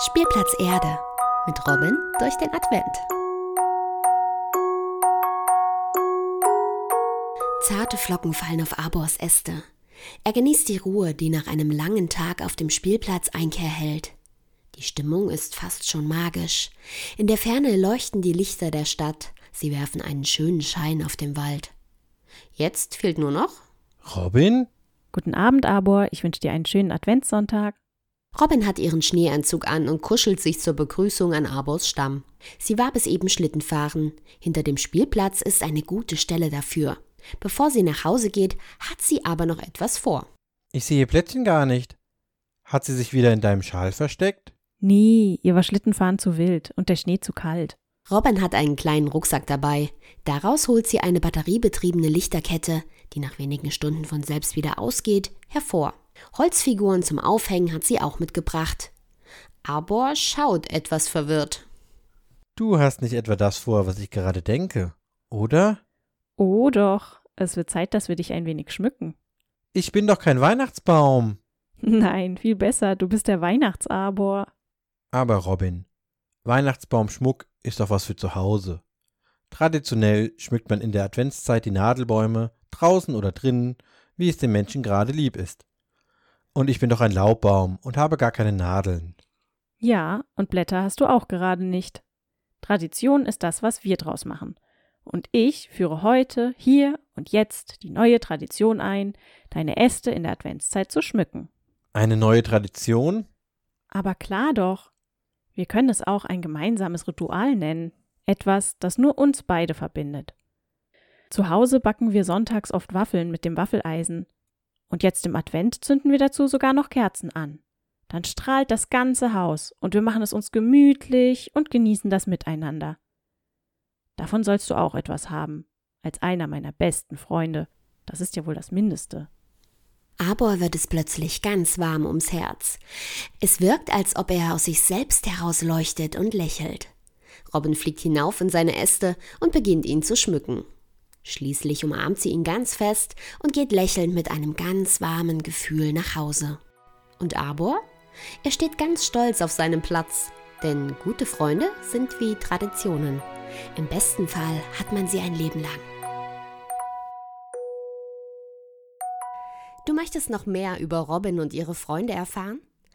Spielplatz Erde mit Robin durch den Advent. Zarte Flocken fallen auf Abors Äste. Er genießt die Ruhe, die nach einem langen Tag auf dem Spielplatz Einkehr hält. Die Stimmung ist fast schon magisch. In der Ferne leuchten die Lichter der Stadt. Sie werfen einen schönen Schein auf den Wald. Jetzt fehlt nur noch Robin? Guten Abend, Arbor. Ich wünsche dir einen schönen Adventssonntag. Robin hat ihren Schneeanzug an und kuschelt sich zur Begrüßung an Arbors Stamm. Sie war bis eben Schlittenfahren. Hinter dem Spielplatz ist eine gute Stelle dafür. Bevor sie nach Hause geht, hat sie aber noch etwas vor. Ich sehe Plätzchen gar nicht. Hat sie sich wieder in deinem Schal versteckt? Nie, ihr war Schlittenfahren zu wild und der Schnee zu kalt. Robin hat einen kleinen Rucksack dabei. Daraus holt sie eine batteriebetriebene Lichterkette, die nach wenigen Stunden von selbst wieder ausgeht, hervor. Holzfiguren zum Aufhängen hat sie auch mitgebracht. Arbor schaut etwas verwirrt. Du hast nicht etwa das vor, was ich gerade denke, oder? Oh doch, es wird Zeit, dass wir dich ein wenig schmücken. Ich bin doch kein Weihnachtsbaum. Nein, viel besser, du bist der Weihnachtsarbor. Aber Robin, Weihnachtsbaumschmuck ist doch was für zu Hause. Traditionell schmückt man in der Adventszeit die Nadelbäume, draußen oder drinnen, wie es den Menschen gerade lieb ist. Und ich bin doch ein Laubbaum und habe gar keine Nadeln. Ja, und Blätter hast du auch gerade nicht. Tradition ist das, was wir draus machen. Und ich führe heute, hier und jetzt die neue Tradition ein, deine Äste in der Adventszeit zu schmücken. Eine neue Tradition? Aber klar doch. Wir können es auch ein gemeinsames Ritual nennen, etwas, das nur uns beide verbindet. Zu Hause backen wir sonntags oft Waffeln mit dem Waffeleisen. Und jetzt im Advent zünden wir dazu sogar noch Kerzen an. Dann strahlt das ganze Haus und wir machen es uns gemütlich und genießen das Miteinander. Davon sollst du auch etwas haben, als einer meiner besten Freunde. Das ist ja wohl das Mindeste. Arbor wird es plötzlich ganz warm ums Herz. Es wirkt, als ob er aus sich selbst heraus leuchtet und lächelt. Robin fliegt hinauf in seine Äste und beginnt ihn zu schmücken. Schließlich umarmt sie ihn ganz fest und geht lächelnd mit einem ganz warmen Gefühl nach Hause. Und Arbor? Er steht ganz stolz auf seinem Platz, denn gute Freunde sind wie Traditionen. Im besten Fall hat man sie ein Leben lang. Du möchtest noch mehr über Robin und ihre Freunde erfahren?